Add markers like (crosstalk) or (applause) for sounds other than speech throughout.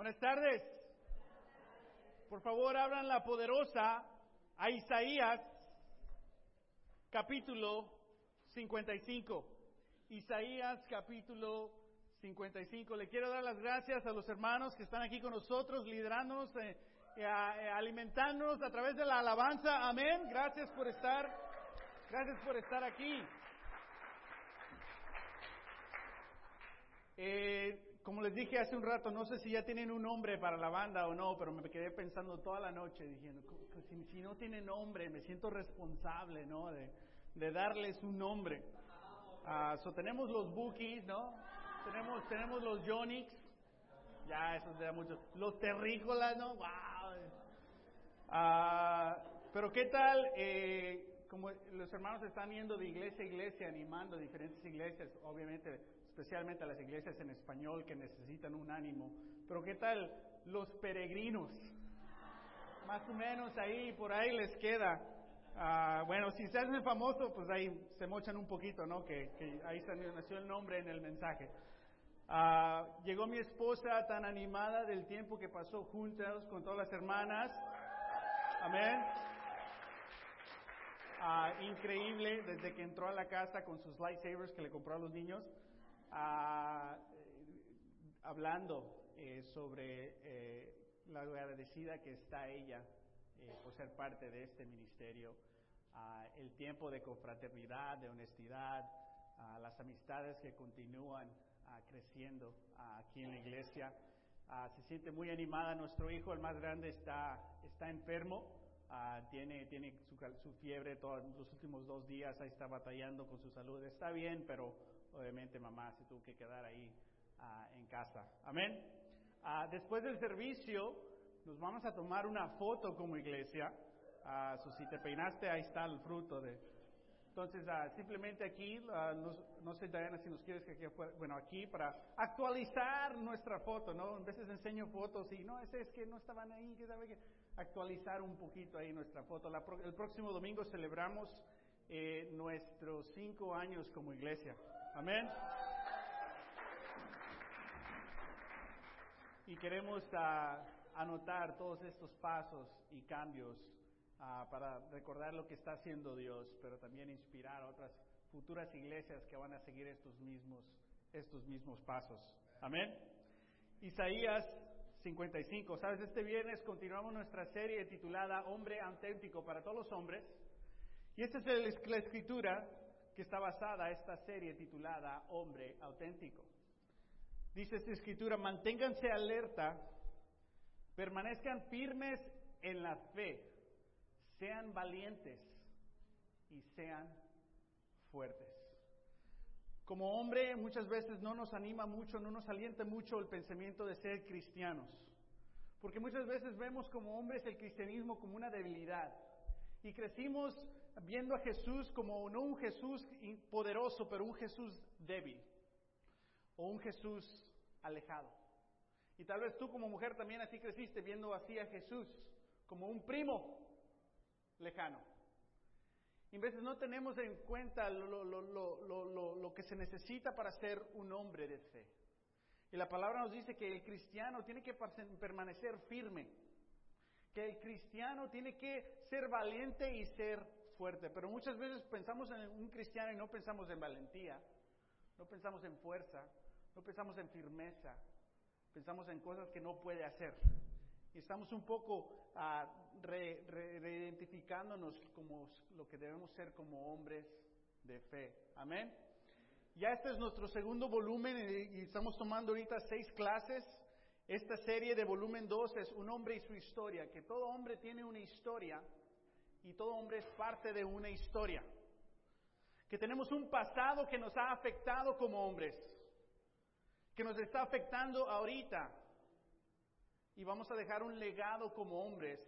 Buenas tardes. Por favor, abran la poderosa a Isaías capítulo 55. Isaías capítulo 55. Le quiero dar las gracias a los hermanos que están aquí con nosotros, liderándonos, eh, eh, eh, alimentándonos a través de la alabanza. Amén. Gracias por estar. Gracias por estar aquí. Como les dije hace un rato, no sé si ya tienen un nombre para la banda o no, pero me quedé pensando toda la noche diciendo, si, si no tiene nombre, me siento responsable, ¿no? De, darles un nombre. Uh, so tenemos los Bookies, ¿no? Tenemos, tenemos los Yonix. Ya, eso se da mucho. Los terrícolas, ¿no? ¡Wow! Uh, pero ¿qué tal? Eh, como los hermanos están yendo de iglesia a iglesia, animando diferentes iglesias, obviamente, especialmente a las iglesias en español que necesitan un ánimo. Pero ¿qué tal los peregrinos? Más o menos ahí, por ahí les queda. Ah, bueno, si se hacen famoso, pues ahí se mochan un poquito, ¿no? Que, que ahí nació el nombre en el mensaje. Ah, llegó mi esposa tan animada del tiempo que pasó juntos con todas las hermanas. Amén. Ah, increíble desde que entró a la casa con sus lightsabers que le compró a los niños, hablando eh, sobre eh, la agradecida que está ella eh, por ser parte de este ministerio, el tiempo de confraternidad, de honestidad, las amistades que continúan creciendo aquí en la iglesia. se siente muy animada. Nuestro hijo, el más grande, está, está enfermo. tiene tiene su, su, fiebre todos los últimos dos días. Ahí está batallando con su salud. Está bien, pero obviamente mamá se tuvo que quedar ahí en casa. Amén. después del servicio, nos vamos a tomar una foto como iglesia. Uh, si te peinaste, ahí está el fruto de. Entonces, uh, simplemente aquí, uh, no sé, Diana, si nos quieres que aquí, bueno, aquí para actualizar nuestra foto, ¿no? A veces enseño fotos y no, ese es que no estaban ahí, que sabe que actualizar un poquito ahí nuestra foto. La, el próximo domingo celebramos eh, nuestros cinco años como iglesia. Amén. Y queremos anotar todos estos pasos y cambios uh, para recordar lo que está haciendo Dios, pero también inspirar a otras futuras iglesias que van a seguir estos mismos, estos mismos pasos. Amén. Isaías 55. Sabes, este viernes continuamos nuestra serie titulada Hombre auténtico para todos los hombres. Y esta es la escritura que está basada esta serie titulada Hombre auténtico. Dice esta escritura, manténganse alerta Permanezcan firmes en la fe, sean valientes y sean fuertes. Como hombre muchas veces no nos anima mucho, no nos alienta mucho el pensamiento de ser cristianos, porque muchas veces vemos como hombres el cristianismo como una debilidad y crecimos viendo a Jesús como no un Jesús poderoso, pero un Jesús débil o un Jesús alejado. Y tal vez tú como mujer también así creciste viendo así a Jesús, como un primo lejano. Y a veces no tenemos en cuenta lo, lo, que se necesita para ser un hombre de fe. Y la palabra nos dice que el cristiano tiene que permanecer firme, que el cristiano tiene que ser valiente y ser fuerte. Pero muchas veces pensamos en un cristiano y no pensamos en valentía, no pensamos en fuerza, no pensamos en firmeza, pensamos en cosas que no puede hacer. Y estamos un poco uh, reidentificándonos como lo que debemos ser como hombres de fe. Amén. Ya este es nuestro segundo volumen y estamos tomando ahorita seis clases. Esta serie de volumen 2 es Un hombre y su historia, que todo hombre tiene una historia y todo hombre es parte de una historia. Que tenemos un pasado que nos ha afectado como hombres que nos está afectando ahorita. Y vamos a dejar un legado como hombres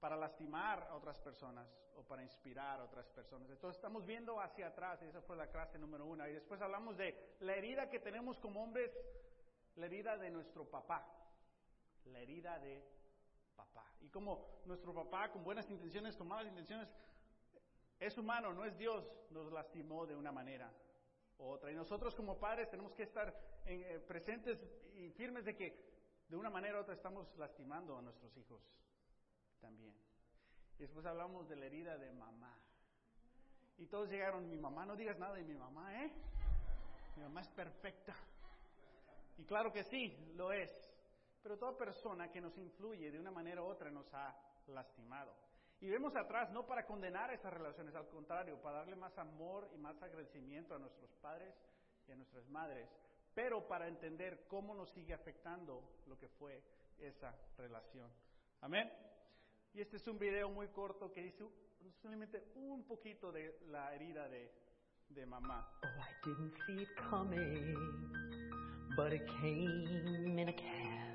para lastimar a otras personas o para inspirar a otras personas. Entonces estamos viendo hacia atrás, y esa fue la clase número uno. Y después hablamos de la herida que tenemos como hombres, la herida de nuestro papá, la herida de papá. Y como nuestro papá, con buenas intenciones, con malas intenciones, es humano, no es Dios, nos lastimó de una manera otra. Y nosotros como padres tenemos que estar eh, presentes y firmes de que de una manera u otra estamos lastimando a nuestros hijos también. Y después hablamos de la herida de mamá. Y todos llegaron, mi mamá, no digas nada de mi mamá, ¿eh? Mi mamá es perfecta. Y claro que sí, lo es. Pero toda persona que nos influye de una manera u otra nos ha lastimado. Y vemos atrás no para condenar esas relaciones, al contrario, para darle más amor y más agradecimiento a nuestros padres y a nuestras madres, pero para entender cómo nos sigue afectando lo que fue esa relación. Amén. Y este es un video muy corto que dice solamente un poquito de la herida de, de mamá. Oh, I didn't see it coming, but it came in a can.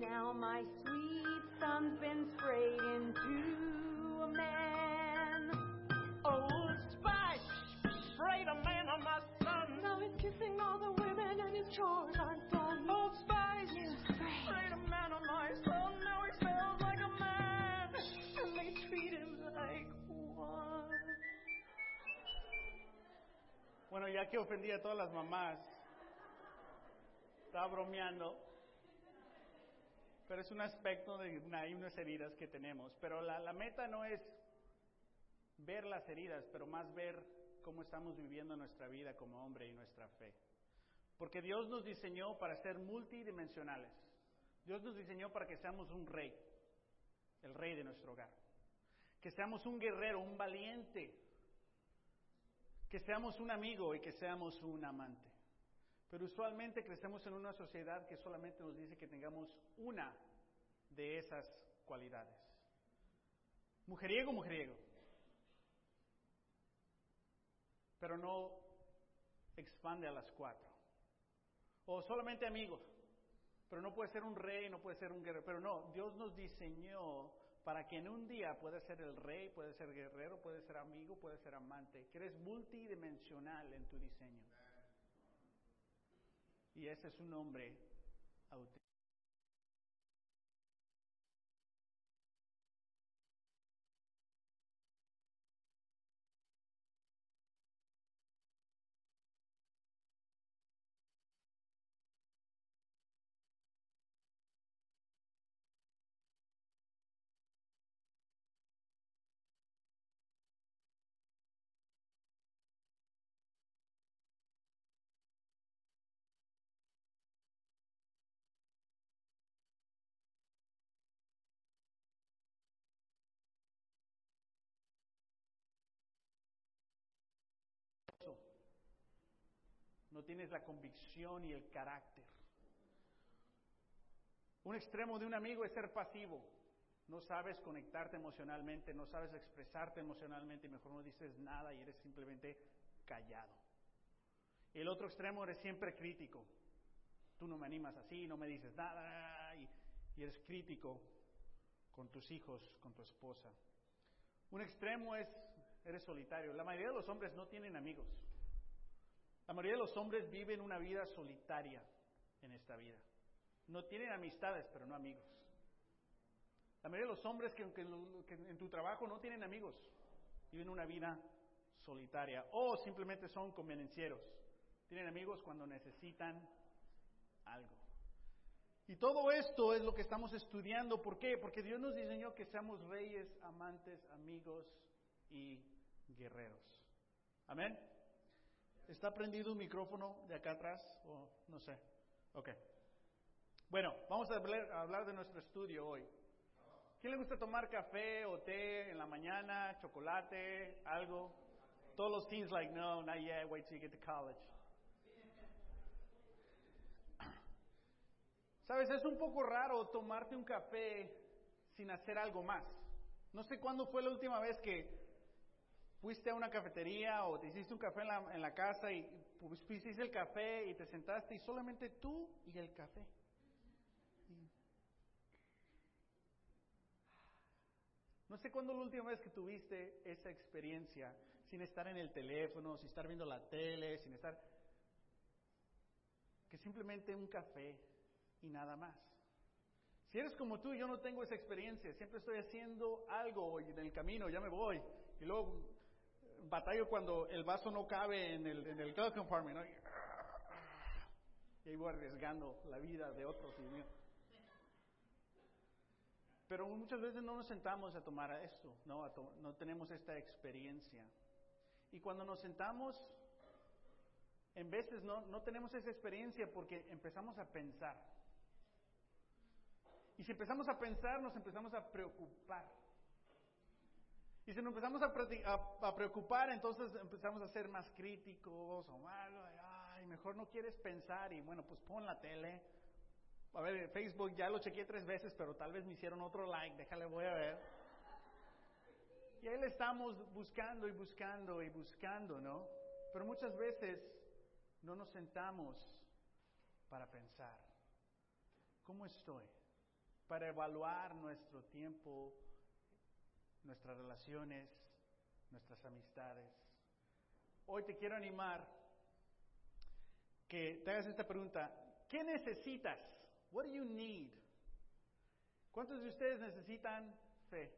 Now my sweet son's been sprayed into a man. Old Spice sprayed a man on my son. Now he's kissing all the women and his chores aren't done. Old Spice sprayed a man on my son. Now he smells like a man, and they treat him like one. Bueno, ya que ofendí a todas las mamás, estaba bromeando, pero es un aspecto de una, unas heridas que tenemos. Pero la, la meta no es ver las heridas, pero más ver cómo estamos viviendo nuestra vida como hombre y nuestra fe. Porque Dios nos diseñó para ser multidimensionales. Dios nos diseñó para que seamos un rey, el rey de nuestro hogar. Que seamos un guerrero, un valiente. Que seamos un amigo y que seamos un amante. Pero usualmente crecemos en una sociedad que solamente nos dice que tengamos una de esas cualidades. Mujeriego, mujeriego. Pero no expande a las cuatro. O solamente amigo. Pero no puede ser un rey, no puede ser un guerrero. Pero no, Dios nos diseñó para que en un día pueda ser el rey, puede ser guerrero, puede ser amigo, puede ser amante. Que eres multidimensional en tu diseño. Y ese es un hombre auténtico. No tienes la convicción y el carácter. Un extremo de un amigo es ser pasivo. No sabes conectarte emocionalmente, no sabes expresarte emocionalmente y mejor no dices nada y eres simplemente callado. El otro extremo eres siempre crítico. Tú no me animas así, no me dices nada y, y eres crítico con tus hijos, con tu esposa. Un extremo es eres solitario. La mayoría de los hombres no tienen amigos. La mayoría de los hombres viven una vida solitaria en esta vida. No tienen amistades, pero no amigos. La mayoría de los hombres que, en tu trabajo no tienen amigos, viven una vida solitaria o simplemente son convenencieros. Tienen amigos cuando necesitan algo. Y todo esto es lo que estamos estudiando. ¿Por qué? Porque Dios nos diseñó que seamos reyes, amantes, amigos y guerreros. Amén. ¿Está prendido un micrófono de acá atrás? O no sé. Ok. Bueno, vamos a hablar, a hablar de nuestro estudio hoy. ¿Quién le gusta tomar café o té en la mañana, chocolate, algo? Todos los teens like, no, not yet, wait till you get to college. (clears throat) Sabes, es un poco raro tomarte un café sin hacer algo más. No sé cuándo fue la última vez que fuiste a una cafetería o te hiciste un café en la, en la casa y pues, hiciste el café y te sentaste y solamente tú y el café. No sé cuándo la última vez que tuviste esa experiencia sin estar en el teléfono, sin estar viendo la tele, sin estar... que simplemente un café y nada más. Si eres como tú, yo no tengo esa experiencia. Siempre estoy haciendo algo y en el camino ya me voy. Y luego batallo cuando el vaso no cabe en el, en el glove compartment. ¿no? Y ahí voy arriesgando la vida de otros y mío. Pero muchas veces no nos sentamos a tomar esto, no, no tenemos esta experiencia. Y cuando nos sentamos, en veces no, no tenemos esa experiencia porque empezamos a pensar. Y si empezamos a pensar, nos empezamos a preocupar. Y si nos empezamos a, a, preocupar, entonces empezamos a ser más críticos o malo, ay, mejor no quieres pensar y bueno, pues pon la tele. A ver, Facebook ya lo chequeé tres veces, pero tal vez me hicieron otro like, déjale, voy a ver. Y ahí le estamos buscando y buscando y buscando, ¿no? Pero muchas veces no nos sentamos para pensar, ¿cómo estoy? Para evaluar nuestro tiempo nuestras relaciones, nuestras amistades. Hoy te quiero animar que te hagas esta pregunta, ¿qué necesitas? What do you need? ¿Cuántos de ustedes necesitan fe?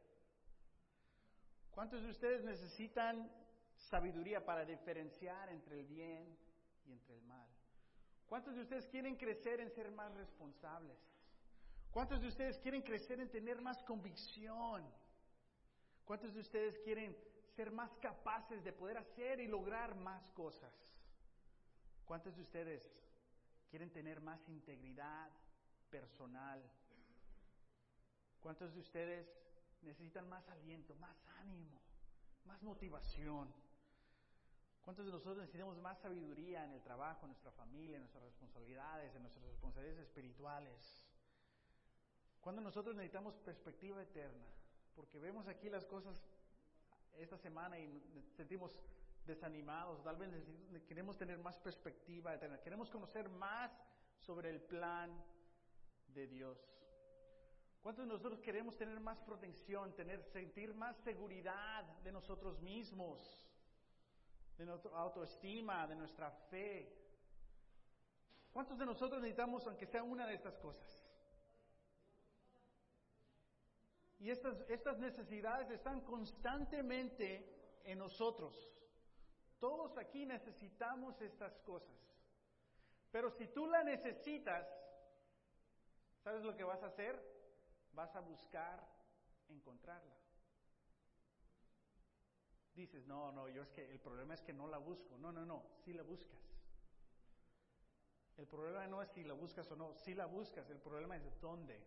¿Cuántos de ustedes necesitan sabiduría para diferenciar entre el bien y entre el mal? ¿Cuántos de ustedes quieren crecer en ser más responsables? ¿Cuántos de ustedes quieren crecer en tener más convicción? ¿Cuántos de ustedes quieren ser más capaces de poder hacer y lograr más cosas? ¿Cuántos de ustedes quieren tener más integridad personal? ¿Cuántos de ustedes necesitan más aliento, más ánimo, más motivación? ¿Cuántos de nosotros necesitamos más sabiduría en el trabajo, en nuestra familia, en nuestras responsabilidades, en nuestras responsabilidades espirituales? ¿Cuántos de nosotros necesitamos perspectiva eterna? Porque vemos aquí las cosas esta semana y sentimos desanimados, tal vez queremos tener más perspectiva, queremos conocer más sobre el plan de Dios. ¿Cuántos de nosotros queremos tener más protección, tener, sentir más seguridad de nosotros mismos, de nuestra autoestima, de nuestra fe? ¿Cuántos de nosotros necesitamos, aunque sea una de estas cosas? Y estas, estas necesidades están constantemente en nosotros. Todos aquí necesitamos estas cosas. Pero si tú la necesitas, ¿sabes lo que vas a hacer? Vas a buscar encontrarla. Dices, no, no, yo es que el problema es que no la busco. No, no, no, sí la buscas. El problema no es si la buscas o no, sí la buscas, el problema es dónde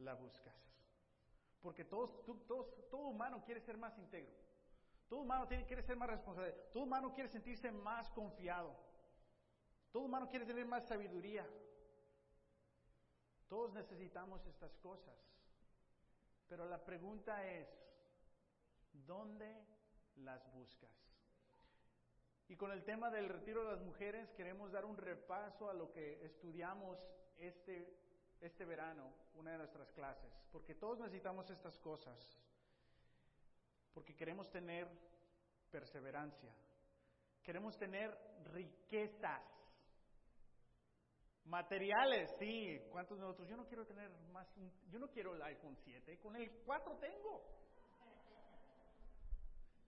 la buscas. Porque todos, todo humano quiere ser más íntegro. Todo humano tiene, quiere ser más responsable. Todo humano quiere sentirse más confiado. Todo humano quiere tener más sabiduría. Todos necesitamos estas cosas. Pero la pregunta es, ¿dónde las buscas? Y con el tema del retiro de las mujeres queremos dar un repaso a lo que estudiamos este este verano una de nuestras clases, porque todos necesitamos estas cosas, porque queremos tener perseverancia, queremos tener riquezas, materiales, sí, ¿cuántos de nosotros? Yo no quiero tener más, yo no quiero el iPhone 7, con el 4 tengo.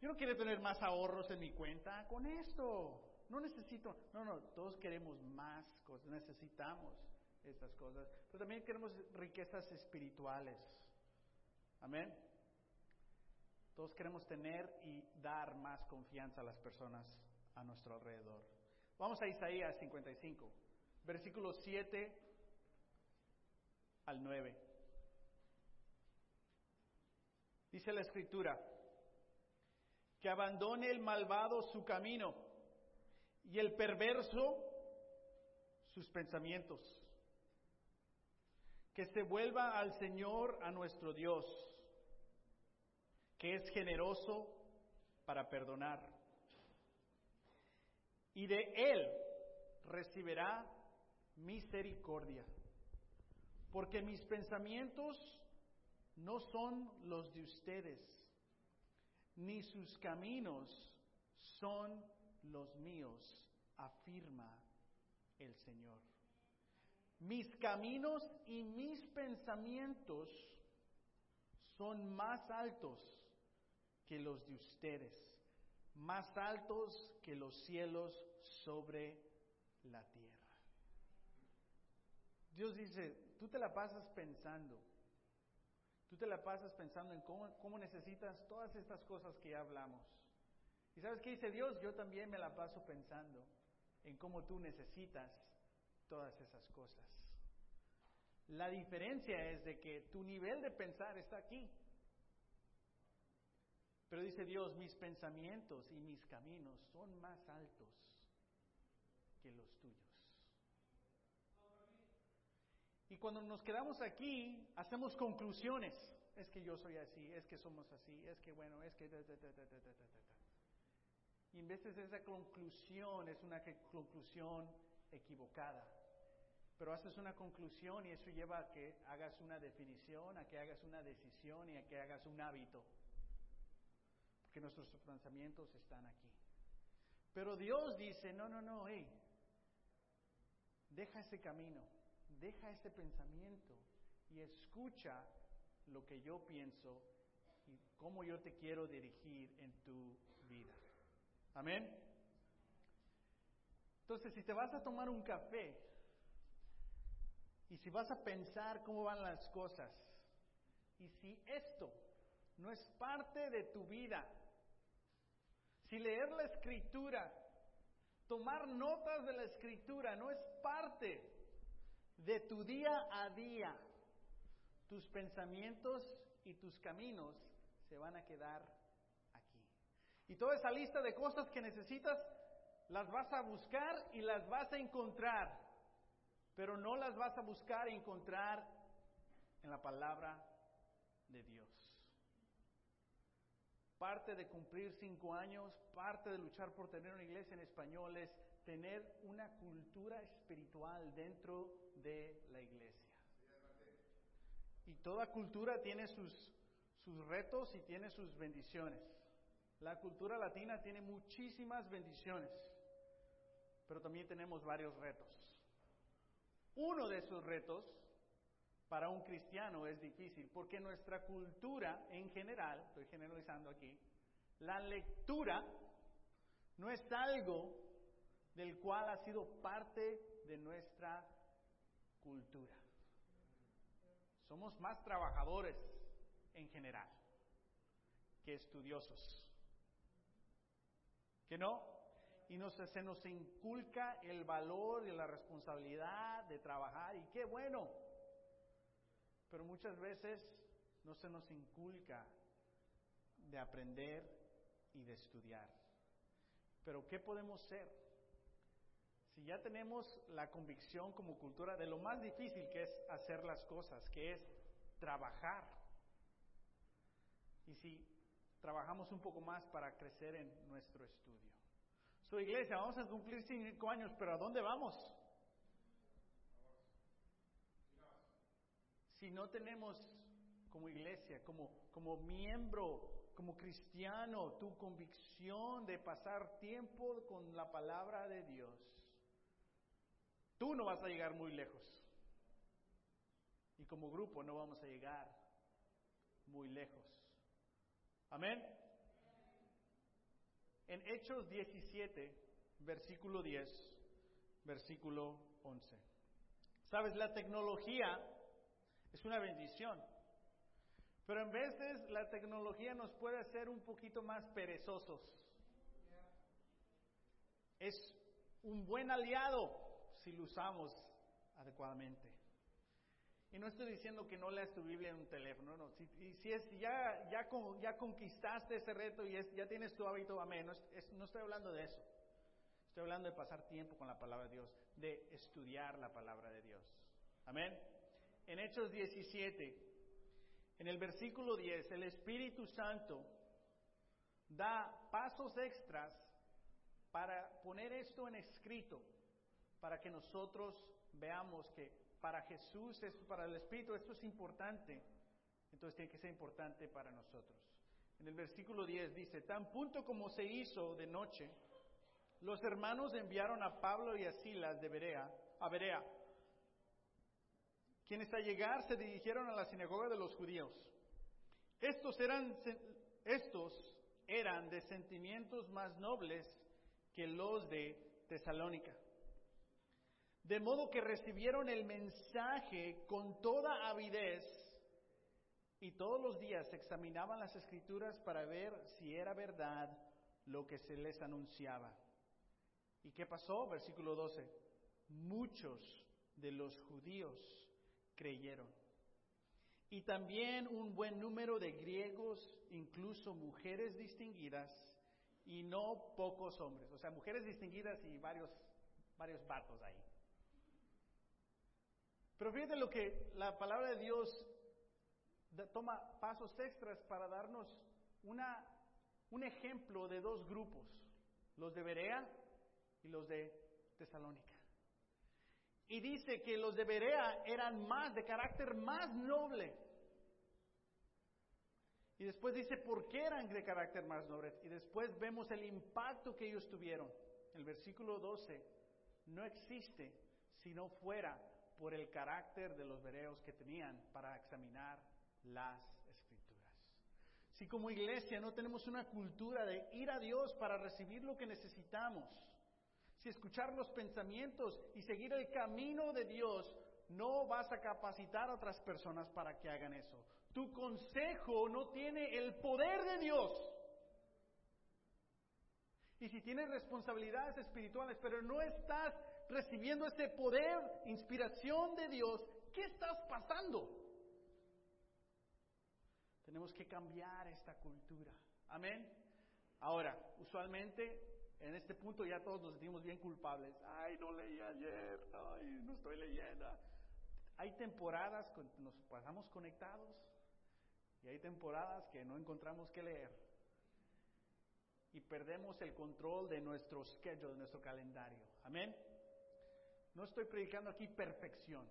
Yo no quiero tener más ahorros en mi cuenta con esto. No necesito, no, no, todos queremos más cosas, necesitamos estas cosas, pero también queremos riquezas espirituales. Amén. Todos queremos tener y dar más confianza a las personas a nuestro alrededor. Vamos a Isaías 55, versículos 7 al 9. Dice la escritura, que abandone el malvado su camino y el perverso sus pensamientos que se vuelva al Señor, a nuestro Dios, que es generoso para perdonar. Y de Él recibirá misericordia, porque mis pensamientos no son los de ustedes, ni sus caminos son los míos, afirma el Señor. Mis caminos y mis pensamientos son más altos que los de ustedes, más altos que los cielos sobre la tierra. Dios dice, tú te la pasas pensando, tú te la pasas pensando en cómo, necesitas todas estas cosas que ya hablamos. ¿Y sabes qué dice Dios? Yo también me la paso pensando en cómo tú necesitas todas esas cosas. La diferencia es de que tu nivel de pensar está aquí. Pero dice Dios, mis pensamientos y mis caminos son más altos que los tuyos. Y cuando nos quedamos aquí, hacemos conclusiones. Es que yo soy así, es que somos así, es que bueno, es que... Y en de esa conclusión, es una conclusión equivocada. Pero haces una conclusión y eso lleva a que hagas una definición, a que hagas una decisión y a que hagas un hábito. Porque nuestros pensamientos están aquí. Pero Dios dice, no, no, no, hey, deja ese camino, deja ese pensamiento y escucha lo que yo pienso y cómo yo te quiero dirigir en tu vida. Amén. Entonces, si te vas a tomar un café y si vas a pensar cómo van las cosas, y si esto no es parte de tu vida, si leer la escritura, tomar notas de la escritura no es parte de tu día a día, tus pensamientos y tus caminos se van a quedar aquí. Y toda esa lista de cosas que necesitas, las vas a buscar y las vas a encontrar pero no las vas a buscar y encontrar en la palabra de Dios. Parte de cumplir cinco años, parte de luchar por tener una iglesia en español es tener una cultura espiritual dentro de la iglesia. Y toda cultura tiene sus, sus retos y tiene sus bendiciones. La cultura latina tiene muchísimas bendiciones, pero también tenemos varios retos. Uno de esos retos para un cristiano es difícil porque nuestra cultura en general, estoy generalizando aquí, la lectura no es algo del cual ha sido parte de nuestra cultura. Somos más trabajadores en general que estudiosos. ¿Que no? Y nos, se nos inculca el valor y la responsabilidad de trabajar y qué bueno. Pero muchas veces no se nos inculca de aprender y de estudiar. Pero ¿qué podemos ser? Si ya tenemos la convicción como cultura de lo más difícil que es hacer las cosas, que es trabajar. Y si trabajamos un poco más para crecer en nuestro estudio. Su iglesia, vamos a cumplir cinco años, pero ¿a dónde vamos? Si no tenemos como iglesia, como, como miembro, como cristiano, tu convicción de pasar tiempo con la palabra de Dios, tú no vas a llegar muy lejos. Y como grupo no vamos a llegar muy lejos. Amén. En Hechos 17, versículo 10, versículo 11. Sabes, la tecnología es una bendición, pero en veces la tecnología nos puede hacer un poquito más perezosos. Es un buen aliado si lo usamos adecuadamente. Y no estoy diciendo que no leas tu Biblia en un teléfono, no. Si, si es, ya, ya, ya conquistaste ese reto y ya tienes tu hábito, amén. No, no estoy hablando de eso. Estoy hablando de pasar tiempo con la palabra de Dios, de estudiar la palabra de Dios. Amén. En Hechos 17, en el versículo 10, el Espíritu Santo da pasos extras para poner esto en escrito, para que nosotros veamos que para Jesús, esto para el Espíritu, esto es importante, entonces tiene que ser importante para nosotros. En el versículo 10 dice, tan punto como se hizo de noche, los hermanos enviaron a Pablo y a Silas de Berea, a Berea, quienes al llegar se dirigieron a la sinagoga de los judíos. Estos eran, estos eran de sentimientos más nobles que los de Tesalónica De modo que recibieron el mensaje con toda avidez y todos los días examinaban las escrituras para ver si era verdad lo que se les anunciaba. ¿Y qué pasó? Versículo 12. Muchos de los judíos creyeron. Y también un buen número de griegos, incluso mujeres distinguidas, y no pocos hombres. O sea, mujeres distinguidas y varios, varios vatos ahí. Pero fíjate lo que la palabra de Dios toma pasos extras para darnos una, un ejemplo de dos grupos, los de Berea y los de Tesalónica. Y dice que los de Berea eran más, de carácter más noble. Y después dice por qué eran de carácter más noble. Y después vemos el impacto que ellos tuvieron. El versículo 12 no existe si no fuera por el carácter de los bereos que tenían para examinar las escrituras. Si como iglesia no tenemos una cultura de ir a Dios para recibir lo que necesitamos, si escuchar los pensamientos y seguir el camino de Dios, no vas a capacitar a otras personas para que hagan eso. Tu consejo no tiene el poder de Dios. Y si tienes responsabilidades espirituales, pero no estás recibiendo ese poder, inspiración de Dios, ¿qué estás pasando? Tenemos que cambiar esta cultura. Amén. Ahora, usualmente en este punto ya todos nos sentimos bien culpables. Ay, no leí ayer, ay, no estoy leyendo. Hay temporadas que nos pasamos conectados y hay temporadas que no encontramos que leer. Y perdemos el control de nuestro schedule, de nuestro calendario. Amén. No estoy predicando aquí perfección,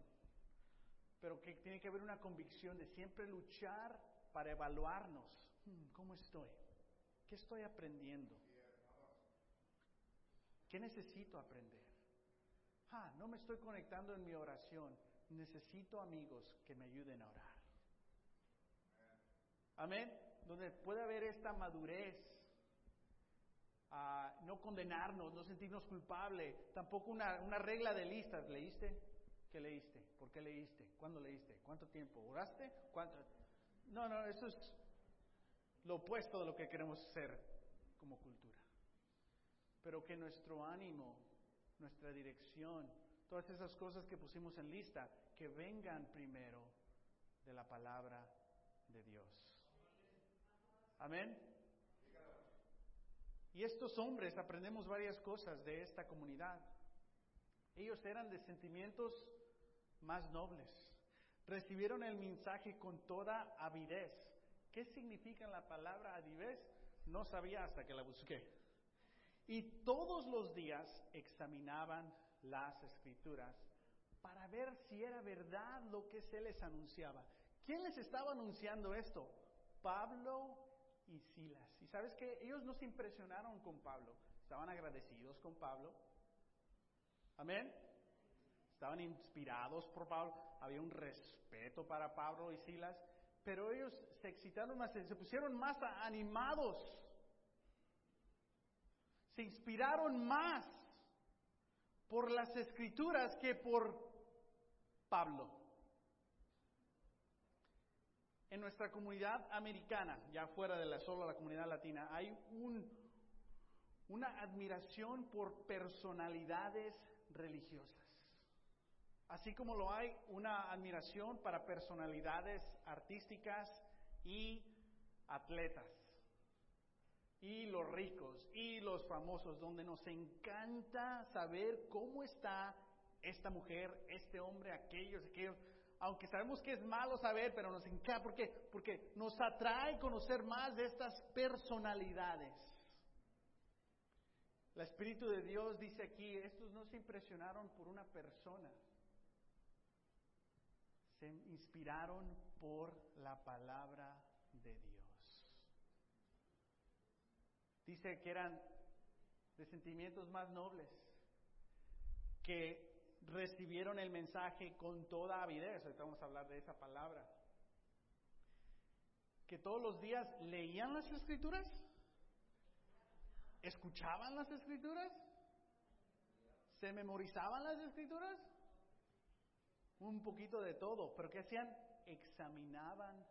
pero que tiene que haber una convicción de siempre luchar para evaluarnos. Hmm, ¿Cómo estoy? ¿Qué estoy aprendiendo? ¿Qué necesito aprender? Ah, no me estoy conectando en mi oración. Necesito amigos que me ayuden a orar. Amén. Donde puede haber esta madurez. A no condenarnos, no sentirnos culpables. Tampoco una, una regla de listas. ¿Leíste? ¿Qué leíste? ¿Por qué leíste? ¿Cuándo leíste? ¿Cuánto tiempo? ¿Oraste? ¿Cuánto? No, no, eso es lo opuesto de lo que queremos ser como cultura pero que nuestro ánimo, nuestra dirección, todas esas cosas que pusimos en lista, que vengan primero de la palabra de Dios. Amén. Y estos hombres aprendemos varias cosas de esta comunidad. Ellos eran de sentimientos más nobles. Recibieron el mensaje con toda avidez. ¿Qué significa la palabra avidez? No sabía hasta que la busqué. Y todos los días examinaban las escrituras para ver si era verdad lo que se les anunciaba. ¿Quién les estaba anunciando esto? Pablo y Silas. Y sabes que ellos no se impresionaron con Pablo, estaban agradecidos con Pablo. Amén. Estaban inspirados por Pablo, había un respeto para Pablo y Silas, pero ellos se excitaron más, se pusieron más animados se inspiraron más por las escrituras que por Pablo. En nuestra comunidad americana, ya fuera de la solo la comunidad latina, hay un, una admiración por personalidades religiosas. Así como lo hay una admiración para personalidades artísticas y atletas y los ricos y los famosos, donde nos encanta saber cómo está esta mujer, este hombre, aquellos, aquellos. Aunque sabemos que es malo saber, pero nos encanta. ¿Por qué? Porque nos atrae conocer más de estas personalidades. El Espíritu de Dios dice aquí, estos no se impresionaron por una persona, se inspiraron por la palabra de Dios. Dice que eran de sentimientos más nobles, que recibieron el mensaje con toda avidez, ahorita vamos a hablar de esa palabra, que todos los días leían las escrituras, escuchaban las escrituras, ¿Se memorizaban las escrituras? Un poquito de todo, pero ¿qué hacían? Examinaban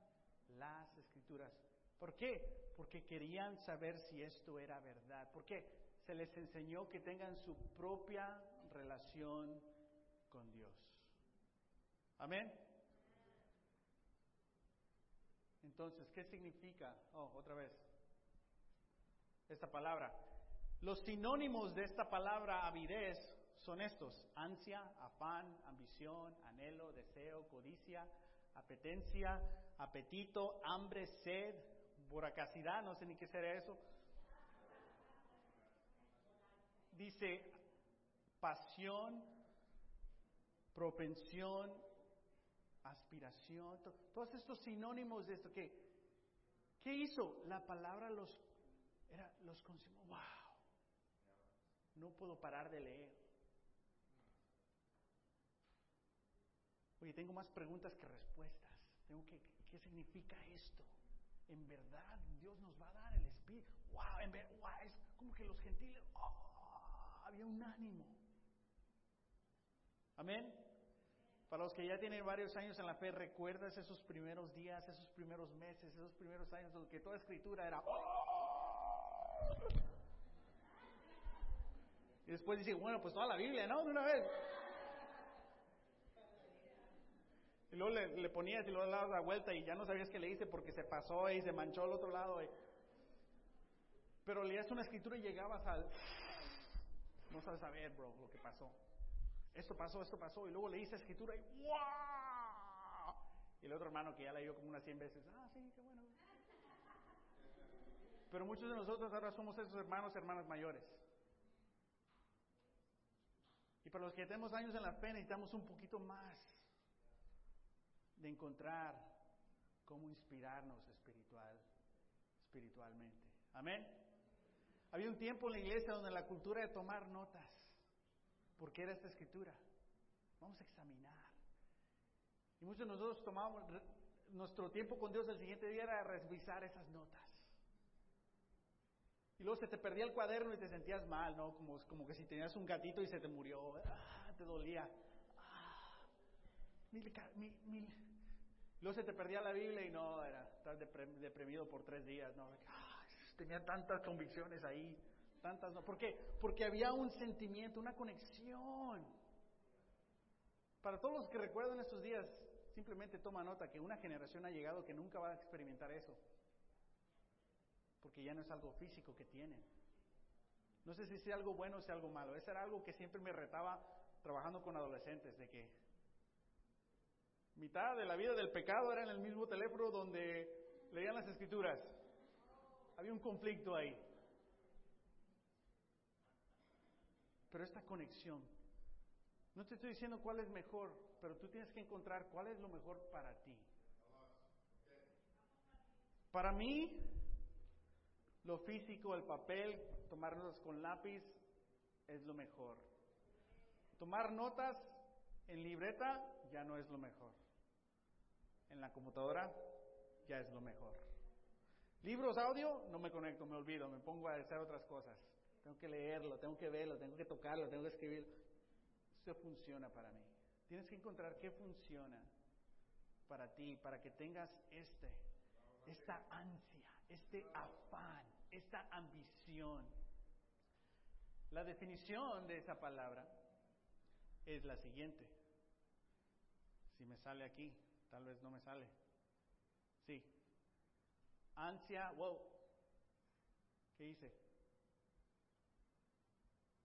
las escrituras. ¿Por qué? Porque querían saber si esto era verdad. ¿Por qué? Se les enseñó que tengan su propia relación con Dios. Amén. Entonces, ¿qué significa? Oh, otra vez. Esta palabra. Los sinónimos de esta palabra avidez son estos: ansia, afán, ambición, anhelo, deseo, codicia, apetencia, apetito, hambre, sed, voracacidad, no sé ni qué será eso. Dice pasión, propensión, aspiración, todos estos sinónimos de esto. ¿Qué, qué hizo? La palabra los, era, los consumió. ¡Wow! No puedo parar de leer. Oye, tengo más preguntas que respuestas. Tengo que, ¿qué significa esto? En verdad, Dios nos va a dar el Espíritu. ¡Wow! En ver, wow es como que los gentiles, ¡oh! había un ánimo. Amén. Para los que ya tienen varios años en la fe, ¿recuerdas esos primeros días, esos primeros meses, esos primeros años, donde toda escritura era... Y después dice, bueno, pues toda la Biblia, ¿no? De una vez. Y luego le, ponías y luego le dabas la vuelta y ya no sabías qué le hice porque se pasó y se manchó al otro lado. Pero leías una escritura y llegabas al... No sabes saber, bro, lo que pasó esto pasó, esto pasó, y luego le hice escritura y ¡wow! Y el otro hermano que ya leyó como unas 100 veces, ah, sí, qué bueno. Pero muchos de nosotros ahora somos esos hermanos, hermanas mayores. Y para los que tenemos años en la fe necesitamos un poquito más de encontrar cómo inspirarnos espiritual, espiritualmente. Amén. Había un tiempo en la iglesia donde la cultura de tomar notas ¿Por qué era esta escritura? Vamos a examinar. Y muchos de nosotros tomábamos nuestro tiempo con Dios el siguiente día era revisar esas notas. Y luego se te perdía el cuaderno y te sentías mal, ¿no? Como, como que si tenías un gatito y se te murió, ah, te dolía. Ah, Luego se te perdía la Biblia y no, era estar deprimido por tres días, ¿no? Ah, tenía tantas convicciones ahí. Tantas no. ¿Por qué? Porque había un sentimiento, una conexión. Para todos los que recuerdan estos días, simplemente toma nota que una generación ha llegado que nunca va a experimentar eso. Porque ya no es algo físico que tienen. No sé si sea algo bueno o sea algo malo. Eso era algo que siempre me retaba trabajando con adolescentes, de que mitad de la vida del pecado era en el mismo teléfono donde leían las escrituras. Había un conflicto ahí. Pero esta conexión, no te estoy diciendo cuál es mejor, pero tú tienes que encontrar cuál es lo mejor para ti. Para mí, lo físico, el papel, tomar notas con lápiz, es lo mejor. Tomar notas en libreta ya no es lo mejor. En la computadora ya es lo mejor. Libros audio, no me conecto, me olvido, me pongo a hacer otras cosas. Tengo que leerlo, tengo que verlo, tengo que tocarlo, tengo que escribirlo. Eso funciona para mí. Tienes que encontrar qué funciona para ti, para que tengas este, esta ansia, este afán, esta ambición. La definición de esa palabra es la siguiente. Si me sale aquí, tal vez no me sale. Sí. Ansia, wow. ¿Qué hice?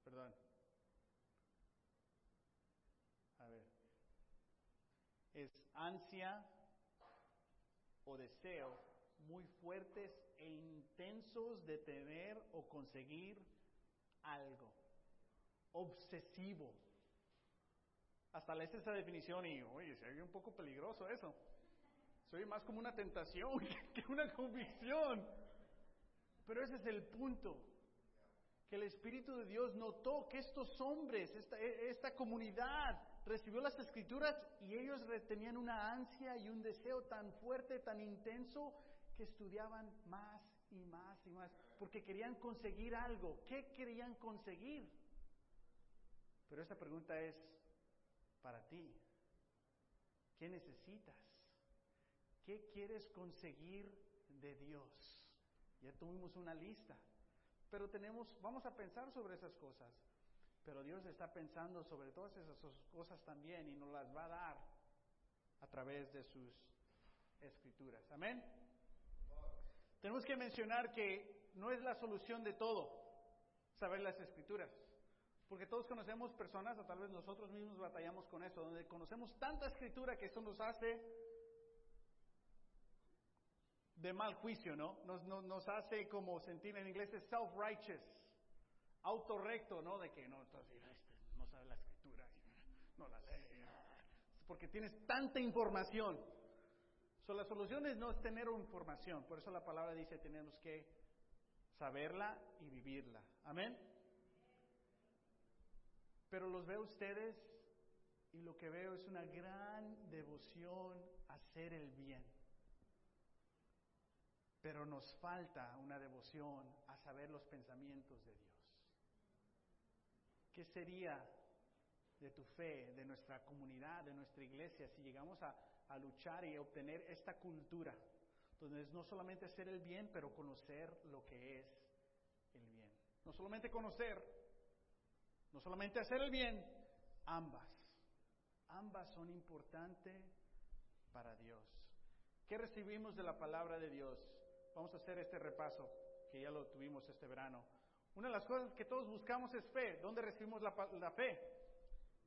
Perdón. A ver. Es ansia o deseo muy fuertes e intensos de tener o conseguir algo. Obsesivo. Hasta lees esa definición y, oye, se ve un poco peligroso eso. Se oye más como una tentación (laughs) que una convicción. Pero ese es el punto que el Espíritu de Dios notó que estos hombres, esta, e, comunidad, recibió las escrituras y ellos tenían una ansia y un deseo tan fuerte, tan intenso, que estudiaban más y más y más, porque querían conseguir algo. ¿Qué querían conseguir? Pero esta pregunta es para ti. ¿Qué necesitas? ¿Qué quieres conseguir de Dios? Ya tuvimos una lista, pero tenemos, vamos a pensar sobre esas cosas. Pero Dios está pensando sobre todas esas cosas también y nos las va a dar a través de sus escrituras. Amén. Tenemos que mencionar que no es la solución de todo saber las escrituras. Porque todos conocemos personas, o tal vez nosotros mismos batallamos con eso, donde conocemos tanta escritura que eso nos hace de mal juicio, ¿no? Nos, nos, hace como sentir en inglés self-righteous, autorrecto, ¿no? De que no, este no sabe la escritura, no la lee, porque tienes tanta información. So, la solución es no es tener información, por eso la palabra dice tenemos que saberla y vivirla. Amén. Pero los veo ustedes y lo que veo es una gran devoción a hacer el bien. Pero nos falta una devoción a saber los pensamientos de Dios. ¿Qué sería de tu fe, de nuestra comunidad, de nuestra iglesia, si llegamos a, luchar y obtener esta cultura, donde es no solamente hacer el bien, pero conocer lo que es el bien? No solamente conocer, no solamente hacer el bien, ambas. Ambas son importantes para Dios. ¿Qué recibimos de la palabra de Dios? Vamos a hacer este repaso, que ya lo tuvimos este verano. Una de las cosas que todos buscamos es fe. ¿Dónde recibimos la, fe?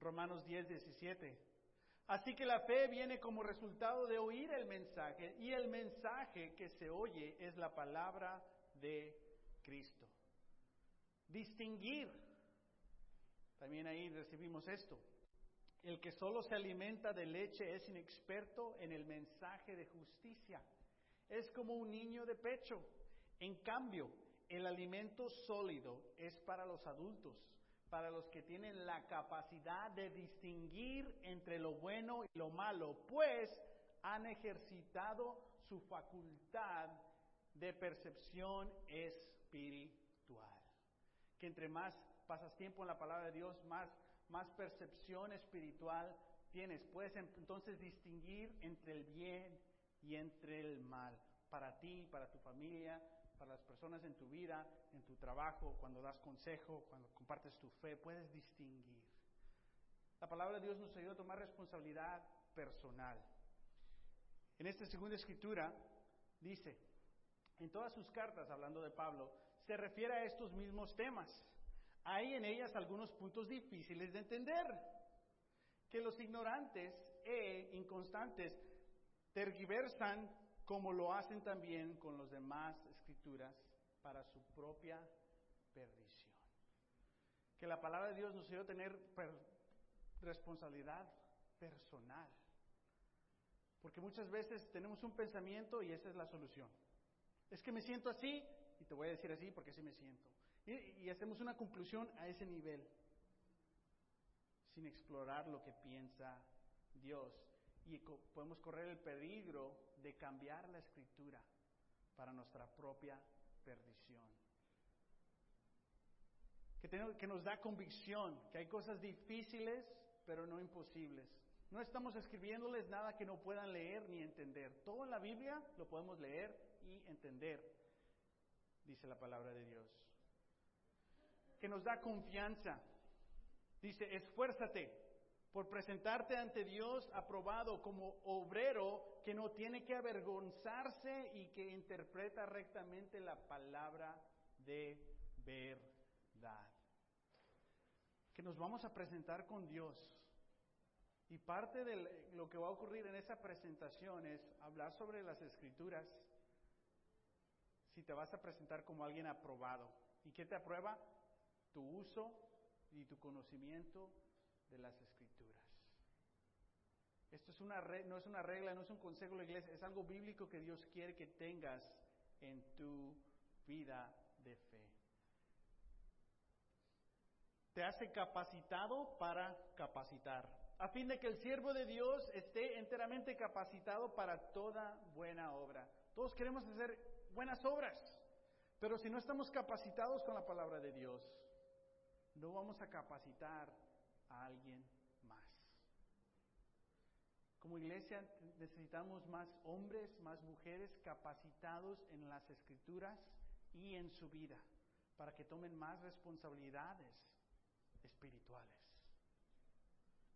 Romanos 10, 17. Así que la fe viene como resultado de oír el mensaje y el mensaje que se oye es la palabra de Cristo. Distinguir también ahí recibimos esto. El que solo se alimenta de leche es inexperto en el mensaje de justicia. Es como un niño de pecho. En cambio, el alimento sólido es para los adultos, para los que tienen la capacidad de distinguir entre lo bueno y lo malo, pues han ejercitado su facultad de percepción espiritual. Que entre más pasas tiempo en la palabra de Dios, más, más percepción espiritual tienes. Puedes entonces distinguir entre el bien y entre el mal. Para ti, para tu familia, para las personas en tu vida, en tu trabajo, cuando das consejo, cuando compartes tu fe, puedes distinguir. La palabra de Dios nos ayuda a tomar responsabilidad personal. En esta segunda escritura dice, en todas sus cartas, hablando de Pablo, se refiere a estos mismos temas. Hay en ellas algunos puntos difíciles de entender, que los ignorantes e inconstantes tergiversan como lo hacen también con las demás escrituras para su propia perdición. Que la palabra de Dios nos ayude a tener responsabilidad personal. Porque muchas veces tenemos un pensamiento y esa es la solución. Es que me siento así y te voy a decir así porque así me siento. Y, hacemos una conclusión a ese nivel, sin explorar lo que piensa Dios. Y podemos correr el peligro de cambiar la escritura para nuestra propia perdición. Que, que nos da convicción, que hay cosas difíciles, pero no imposibles. No estamos escribiéndoles nada que no puedan leer ni entender. Todo en la Biblia lo podemos leer y entender, dice la palabra de Dios que nos da confianza. Dice, esfuérzate por presentarte ante Dios aprobado como obrero que no tiene que avergonzarse y que interpreta rectamente la palabra de verdad. Que nos vamos a presentar con Dios. Y parte de lo que va a ocurrir en esa presentación es hablar sobre las escrituras si te vas a presentar como alguien aprobado. ¿Y qué te aprueba? tu uso y tu conocimiento de las escrituras. Esto es una no es una regla, no es un consejo de la iglesia, es algo bíblico que Dios quiere que tengas en tu vida de fe. Te hace capacitado para capacitar, a fin de que el siervo de Dios esté enteramente capacitado para toda buena obra. Todos queremos hacer buenas obras, pero si no estamos capacitados con la palabra de Dios, no vamos a capacitar a alguien. Como iglesia necesitamos más hombres, más mujeres capacitados en las escrituras y en su vida para que tomen más responsabilidades espirituales.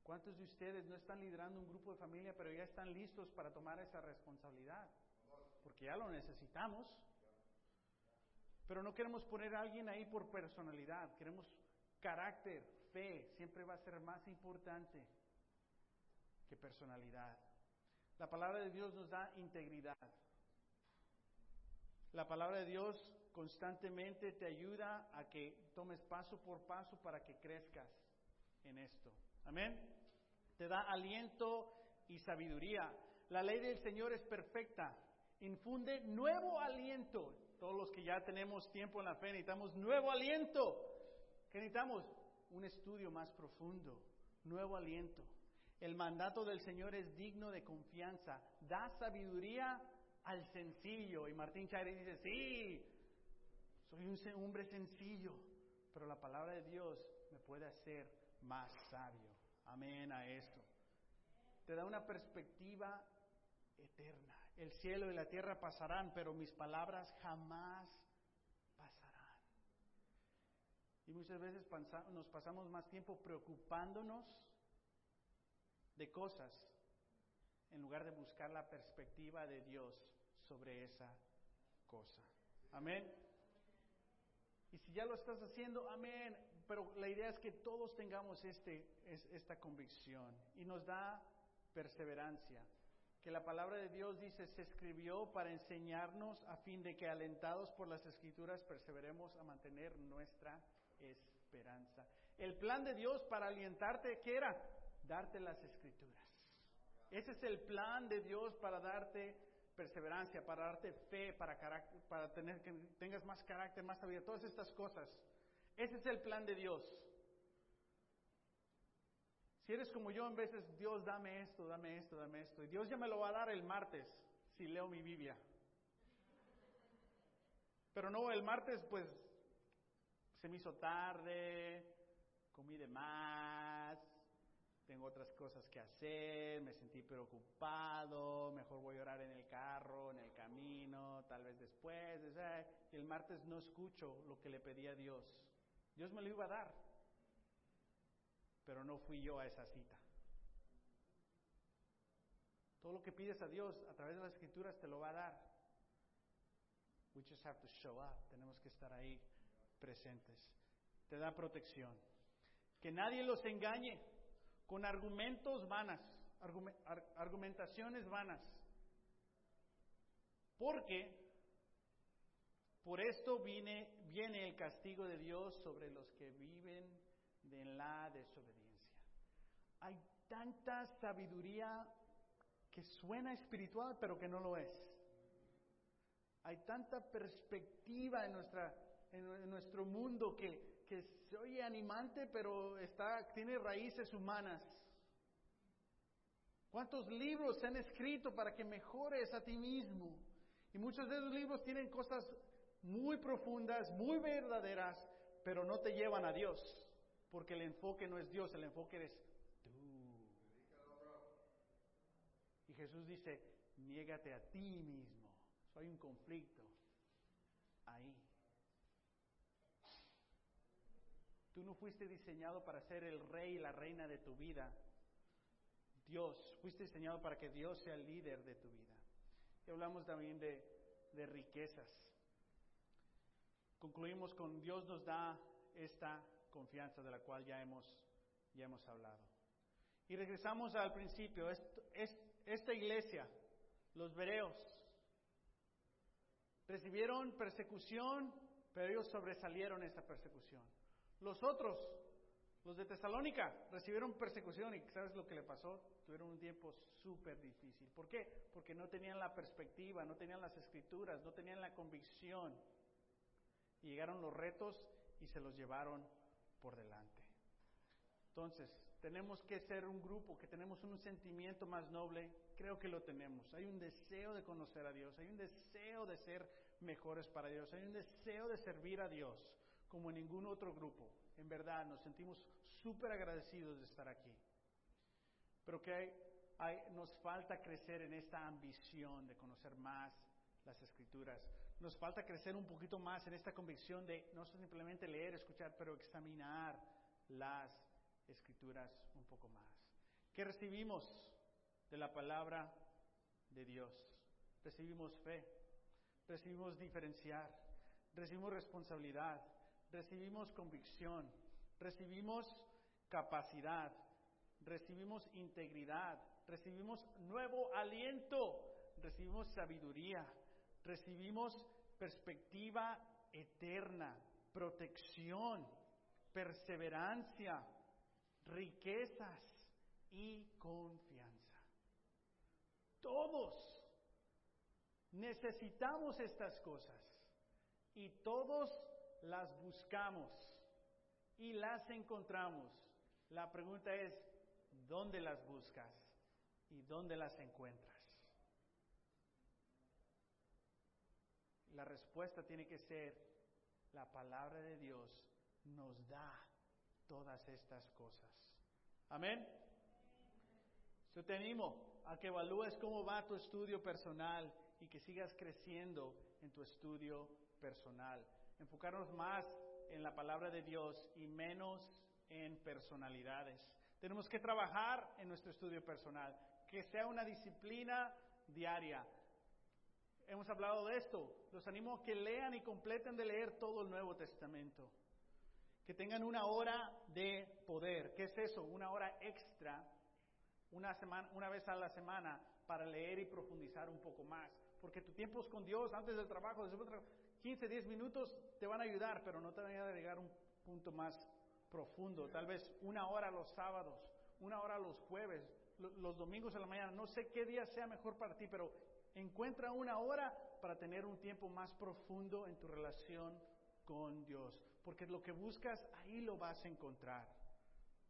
¿Cuántos de ustedes no están liderando un grupo de familia, pero ya están listos para tomar esa responsabilidad? Porque ya lo necesitamos. Pero no queremos poner a alguien ahí por personalidad, queremos carácter, fe, siempre va a ser más importante que personalidad. La palabra de Dios nos da integridad. La palabra de Dios constantemente te ayuda a que tomes paso por paso para que crezcas en esto. Amén. Te da aliento y sabiduría. La ley del Señor es perfecta. Infunde nuevo aliento. Todos los que ya tenemos tiempo en la fe necesitamos nuevo aliento. ¿Qué necesitamos? Un estudio más profundo. Nuevo aliento. El mandato del Señor es digno de confianza. Da sabiduría al sencillo. Y Martín Chaire dice, sí, soy un hombre sencillo, pero la palabra de Dios me puede hacer más sabio. Amén a esto. Te da una perspectiva eterna. El cielo y la tierra pasarán, pero mis palabras jamás pasarán. Y muchas veces nos pasamos más tiempo preocupándonos de cosas en lugar de buscar la perspectiva de Dios sobre esa cosa. Amén. Y si ya lo estás haciendo, amén. Pero la idea es que todos tengamos este, esta convicción y nos da perseverancia. Que la palabra de Dios dice, se escribió para enseñarnos a fin de que alentados por las escrituras perseveremos a mantener nuestra esperanza. El plan de Dios para alientarte, ¿qué era? Darte las escrituras. Ese es el plan de Dios para darte perseverancia, para darte fe, para, para tener que tengas más carácter, más sabiduría, todas estas cosas. Ese es el plan de Dios. Si eres como yo, en veces, Dios, dame esto, dame esto, dame esto. Y Dios ya me lo va a dar el martes, si leo mi Biblia. Pero no, el martes, pues, se me hizo tarde, comí de más, tengo otras cosas que hacer, me sentí preocupado, mejor voy a orar en el carro, en el camino, tal vez después. Y el martes no escucho lo que le pedí a Dios. Dios me lo iba a dar, pero no fui yo a esa cita. Todo lo que pides a Dios a través de las escrituras te lo va a dar. We just have to show up. Tenemos que estar ahí presentes. Te da protección. Que nadie los engañe con argumentos vanas, argumentaciones vanas. Porque por esto viene, viene el castigo de Dios sobre los que viven en la desobediencia. Hay tanta sabiduría que suena espiritual, pero que no lo es. Hay tanta perspectiva en, nuestra, en nuestro mundo que, que se oye animante, pero está, tiene raíces humanas. ¿Cuántos libros se han escrito para que mejores a ti mismo? Y muchos de esos libros tienen cosas muy profundas, muy verdaderas, pero no te llevan a Dios, porque el enfoque no es Dios, el enfoque eres tú. Y Jesús dice, niégate a ti mismo. Hay un conflicto ahí. Tú no fuiste diseñado para ser el rey y la reina de tu vida. Dios, fuiste diseñado para que Dios sea el líder de tu vida. Y hablamos también de, riquezas. Concluimos con Dios nos da esta confianza de la cual ya hemos, ya hemos hablado. Y regresamos al principio. esta iglesia, los bereos, recibieron persecución, pero ellos sobresalieron esta persecución. Los otros, los de Tesalónica, recibieron persecución y ¿sabes lo que le pasó? Tuvieron un tiempo súper difícil. ¿Por qué? Porque no tenían la perspectiva, no tenían las escrituras, no tenían la convicción. Llegaron los retos y se los llevaron por delante. Entonces, tenemos que ser un grupo, que tenemos un sentimiento más noble, creo que lo tenemos. Hay un deseo de conocer a Dios, hay un deseo de ser mejores para Dios, hay un deseo de servir a Dios como en ningún otro grupo. En verdad, nos sentimos súper agradecidos de estar aquí. Pero que hay, nos falta crecer en esta ambición de conocer más las escrituras. Nos falta crecer un poquito más en esta convicción de no simplemente leer, escuchar, pero examinar las escrituras un poco más. ¿Qué recibimos de la palabra de Dios? Recibimos fe, recibimos diferenciar, recibimos responsabilidad, recibimos convicción, recibimos capacidad, recibimos integridad, recibimos nuevo aliento, recibimos sabiduría, recibimos perspectiva eterna, protección, perseverancia, riquezas y confianza. Todos necesitamos estas cosas y todos las buscamos y las encontramos. La pregunta es, ¿dónde las buscas y dónde las encuentras? La respuesta tiene que ser, la palabra de Dios nos da todas estas cosas. Amén. Yo te animo a que evalúes cómo va tu estudio personal y que sigas creciendo en tu estudio personal. Enfocarnos más en la palabra de Dios y menos en personalidades. Tenemos que trabajar en nuestro estudio personal, que sea una disciplina diaria. Hemos hablado de esto. Los animo a que lean y completen de leer todo el Nuevo Testamento. Que tengan una hora de poder. ¿Qué es eso? Una hora extra, una, semana, una vez a la semana, para leer y profundizar un poco más. Porque tu tiempo es con Dios, antes del trabajo, después del trabajo, 15, 10 minutos te van a ayudar, pero no te van a llegar a un punto más profundo. Tal vez una hora los sábados, una hora los jueves, los domingos en la mañana. No sé qué día sea mejor para ti, pero encuentra una hora para tener un tiempo más profundo en tu relación con Dios. Porque lo que buscas, ahí lo vas a encontrar.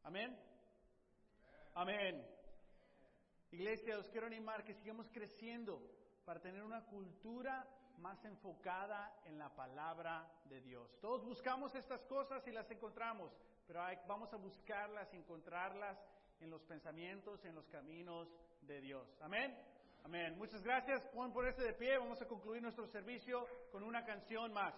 Amén. Amén. Iglesia, os quiero animar que sigamos creciendo para tener una cultura más enfocada en la palabra de Dios. Todos buscamos estas cosas y las encontramos, pero vamos a buscarlas y encontrarlas en los pensamientos, en los caminos de Dios. Amén. Amén. Muchas gracias. Pueden ponerse de pie. Vamos a concluir nuestro servicio con una canción más.